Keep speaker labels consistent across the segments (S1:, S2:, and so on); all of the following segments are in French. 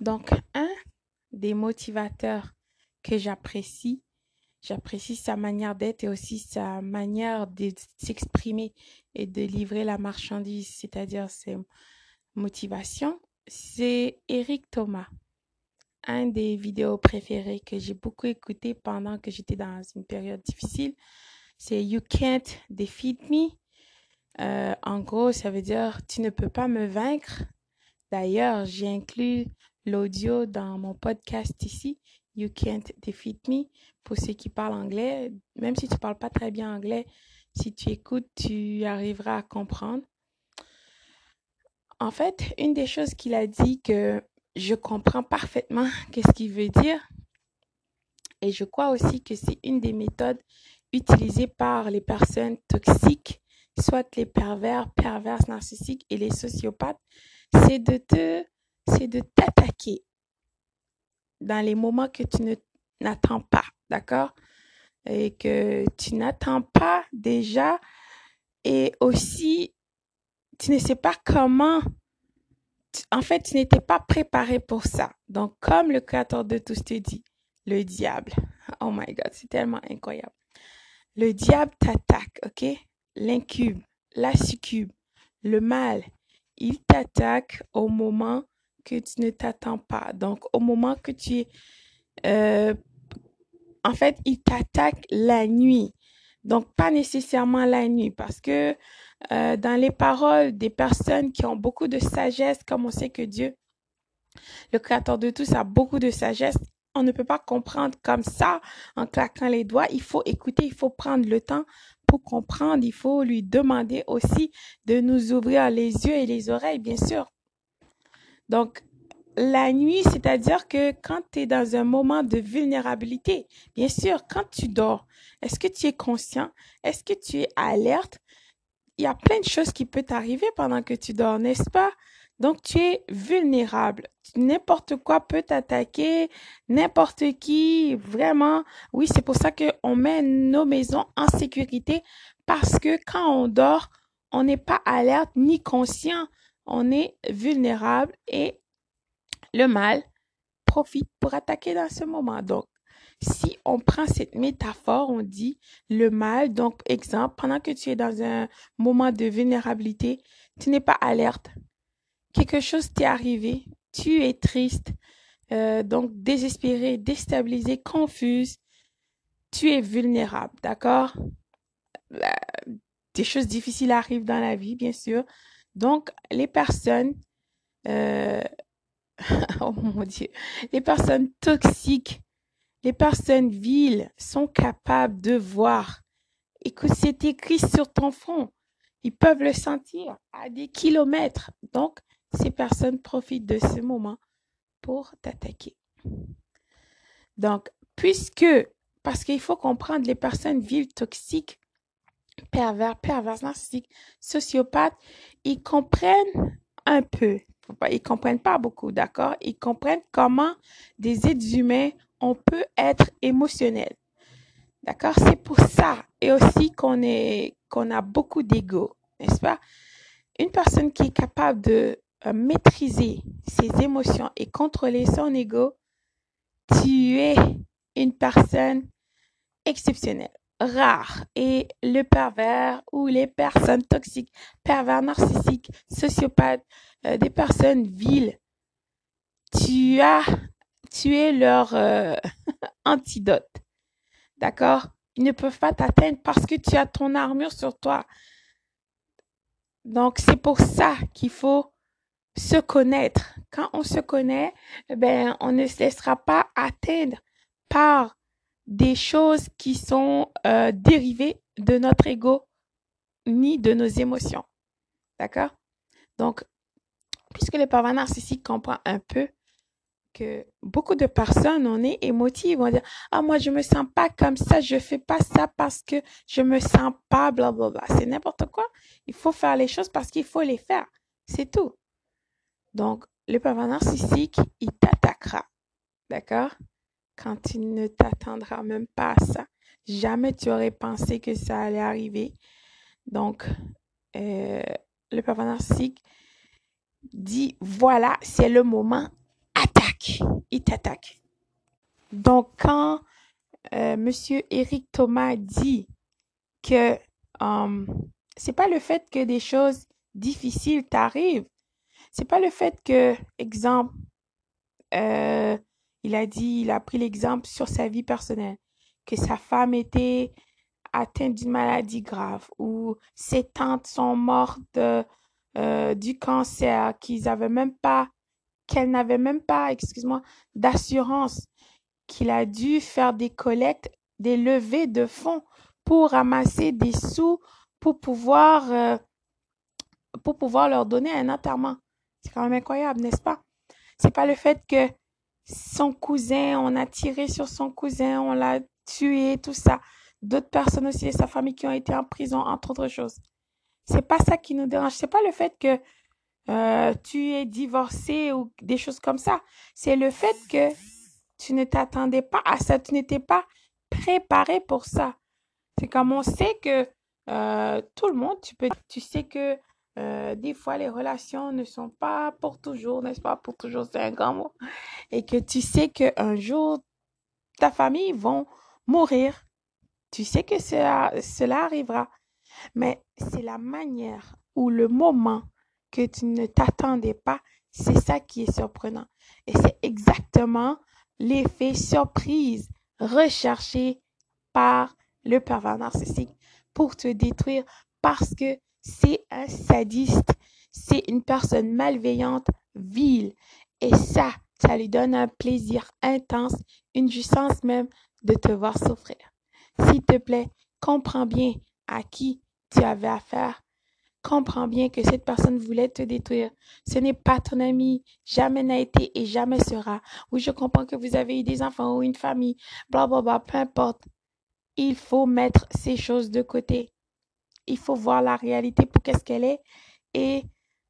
S1: Donc, un des motivateurs que j'apprécie, j'apprécie sa manière d'être et aussi sa manière de s'exprimer et de livrer la marchandise, c'est-à-dire ses motivations, c'est Eric Thomas. Un des vidéos préférées que j'ai beaucoup écouté pendant que j'étais dans une période difficile, c'est You Can't Defeat Me. Euh, en gros, ça veut dire tu ne peux pas me vaincre. D'ailleurs, j'ai inclus l'audio dans mon podcast ici, You Can't Defeat Me, pour ceux qui parlent anglais. Même si tu ne parles pas très bien anglais, si tu écoutes, tu arriveras à comprendre. En fait, une des choses qu'il a dit que je comprends parfaitement qu'est-ce qu'il veut dire. Et je crois aussi que c'est une des méthodes utilisées par les personnes toxiques, soit les pervers, perverses narcissiques et les sociopathes, c'est de te, c'est de t'attaquer dans les moments que tu ne n'attends pas, d'accord? Et que tu n'attends pas déjà et aussi tu ne sais pas comment en fait, tu n'étais pas préparé pour ça. Donc, comme le créateur de tous te dit, le diable, oh my God, c'est tellement incroyable. Le diable t'attaque, ok? L'incube, la succube, le mal, il t'attaque au moment que tu ne t'attends pas. Donc, au moment que tu. Euh, en fait, il t'attaque la nuit. Donc, pas nécessairement la nuit, parce que euh, dans les paroles des personnes qui ont beaucoup de sagesse, comme on sait que Dieu, le créateur de tous, a beaucoup de sagesse, on ne peut pas comprendre comme ça en claquant les doigts. Il faut écouter, il faut prendre le temps pour comprendre. Il faut lui demander aussi de nous ouvrir les yeux et les oreilles, bien sûr. Donc, la nuit, c'est-à-dire que quand tu es dans un moment de vulnérabilité, bien sûr, quand tu dors, est-ce que tu es conscient? Est-ce que tu es alerte? Il y a plein de choses qui peuvent t'arriver pendant que tu dors, n'est-ce pas? Donc, tu es vulnérable. N'importe quoi peut t'attaquer, n'importe qui, vraiment. Oui, c'est pour ça qu'on met nos maisons en sécurité parce que quand on dort, on n'est pas alerte ni conscient. On est vulnérable et le mal profite pour attaquer dans ce moment. Donc, si on prend cette métaphore, on dit le mal, donc exemple, pendant que tu es dans un moment de vulnérabilité, tu n'es pas alerte. Quelque chose t'est arrivé, tu es triste, euh, donc désespéré, déstabilisé, confuse, tu es vulnérable, d'accord? Des choses difficiles arrivent dans la vie, bien sûr. Donc, les personnes euh, oh mon Dieu, les personnes toxiques, les personnes viles sont capables de voir. Écoute, c'est écrit sur ton front. Ils peuvent le sentir à des kilomètres. Donc, ces personnes profitent de ce moment pour t'attaquer. Donc, puisque, parce qu'il faut comprendre les personnes viles toxiques, pervers, pervers, narcissiques, sociopathes, ils comprennent un peu ils comprennent pas beaucoup, d'accord? Ils comprennent comment des êtres humains, on peut être émotionnels. D'accord? C'est pour ça. Et aussi qu'on est, qu'on a beaucoup d'ego, n'est-ce pas? Une personne qui est capable de euh, maîtriser ses émotions et contrôler son ego, tu es une personne exceptionnelle rare et le pervers ou les personnes toxiques, pervers narcissiques, sociopathes, euh, des personnes viles, tu as, tu es leur euh, antidote. D'accord? Ils ne peuvent pas t'atteindre parce que tu as ton armure sur toi. Donc, c'est pour ça qu'il faut se connaître. Quand on se connaît, eh ben, on ne se laissera pas atteindre par des choses qui sont euh, dérivées de notre ego ni de nos émotions. D'accord? Donc, puisque le pervers narcissique comprend un peu que beaucoup de personnes, on est émotives, on dit ah moi je me sens pas comme ça, je fais pas ça parce que je me sens pas, blablabla. C'est n'importe quoi. Il faut faire les choses parce qu'il faut les faire. C'est tout. Donc le pervers narcissique, il t'attaquera, d'accord? Quand tu ne t'attendras même pas à ça. Jamais tu aurais pensé que ça allait arriver. Donc, euh, le papa narcissique dit, voilà, c'est le moment, attaque. il t'attaque. Donc, quand euh, Monsieur Eric Thomas dit que um, c'est pas le fait que des choses difficiles t'arrivent, c'est pas le fait que, exemple, euh, il a dit, il a pris l'exemple sur sa vie personnelle, que sa femme était atteinte d'une maladie grave ou ses tantes sont mortes euh, du cancer, qu'ils avaient même pas, qu'elle n'avait même pas, excuse-moi, d'assurance, qu'il a dû faire des collectes, des levées de fonds pour ramasser des sous pour pouvoir, euh, pour pouvoir leur donner un enterrement. C'est quand même incroyable, n'est-ce pas? C'est pas le fait que son cousin, on a tiré sur son cousin, on l'a tué, tout ça. D'autres personnes aussi sa famille qui ont été en prison, entre autres choses. C'est pas ça qui nous dérange. C'est pas le fait que euh, tu es divorcé ou des choses comme ça. C'est le fait que tu ne t'attendais pas à ça, tu n'étais pas préparé pour ça. C'est comme on sait que euh, tout le monde, tu peux, tu sais que euh, des fois les relations ne sont pas pour toujours, n'est-ce pas? Pour toujours, c'est un grand mot. Et que tu sais qu'un jour, ta famille vont mourir. Tu sais que cela, cela arrivera. Mais c'est la manière ou le moment que tu ne t'attendais pas, c'est ça qui est surprenant. Et c'est exactement l'effet surprise recherché par le pervers narcissique pour te détruire parce que c'est un sadiste, c'est une personne malveillante, vile. Et ça, ça lui donne un plaisir intense, une jouissance même de te voir souffrir. S'il te plaît, comprends bien à qui tu avais affaire. Comprends bien que cette personne voulait te détruire. Ce n'est pas ton ami, jamais n'a été et jamais sera. Oui, je comprends que vous avez eu des enfants ou une famille, bla bla bla, peu importe. Il faut mettre ces choses de côté. Il faut voir la réalité pour qu'est-ce qu'elle est et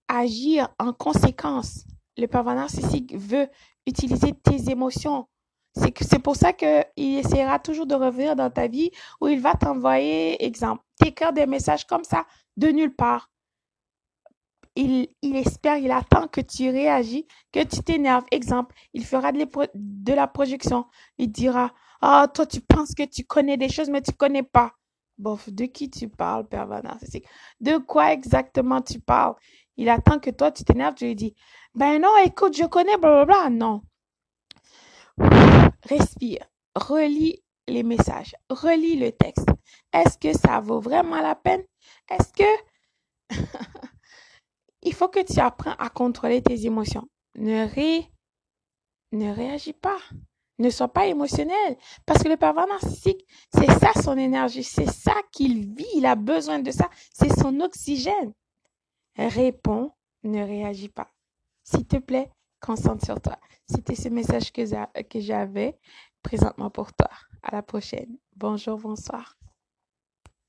S1: agir en conséquence. Le pervers narcissique veut utiliser tes émotions. C'est pour ça qu'il essaiera toujours de revenir dans ta vie où il va t'envoyer, exemple, t'écrire des messages comme ça de nulle part. Il, il, espère, il attend que tu réagis, que tu t'énerves. Exemple, il fera de, la projection. Il dira, ah, toi, tu penses que tu connais des choses, mais tu connais pas. Bof, de qui tu parles, pervers narcissique? De quoi exactement tu parles? Il attend que toi, tu t'énerves, tu lui dis, ben non, écoute, je connais, blablabla. Non. Respire. Relis les messages. Relis le texte. Est-ce que ça vaut vraiment la peine? Est-ce que il faut que tu apprennes à contrôler tes émotions? Ne ré... ne réagis pas. Ne sois pas émotionnel. Parce que le pervers narcissique, c'est ça son énergie. C'est ça qu'il vit. Il a besoin de ça. C'est son oxygène. Réponds, ne réagis pas. S'il te plaît, concentre sur toi. C'était ce message que j'avais présentement pour toi. À la prochaine. Bonjour, bonsoir.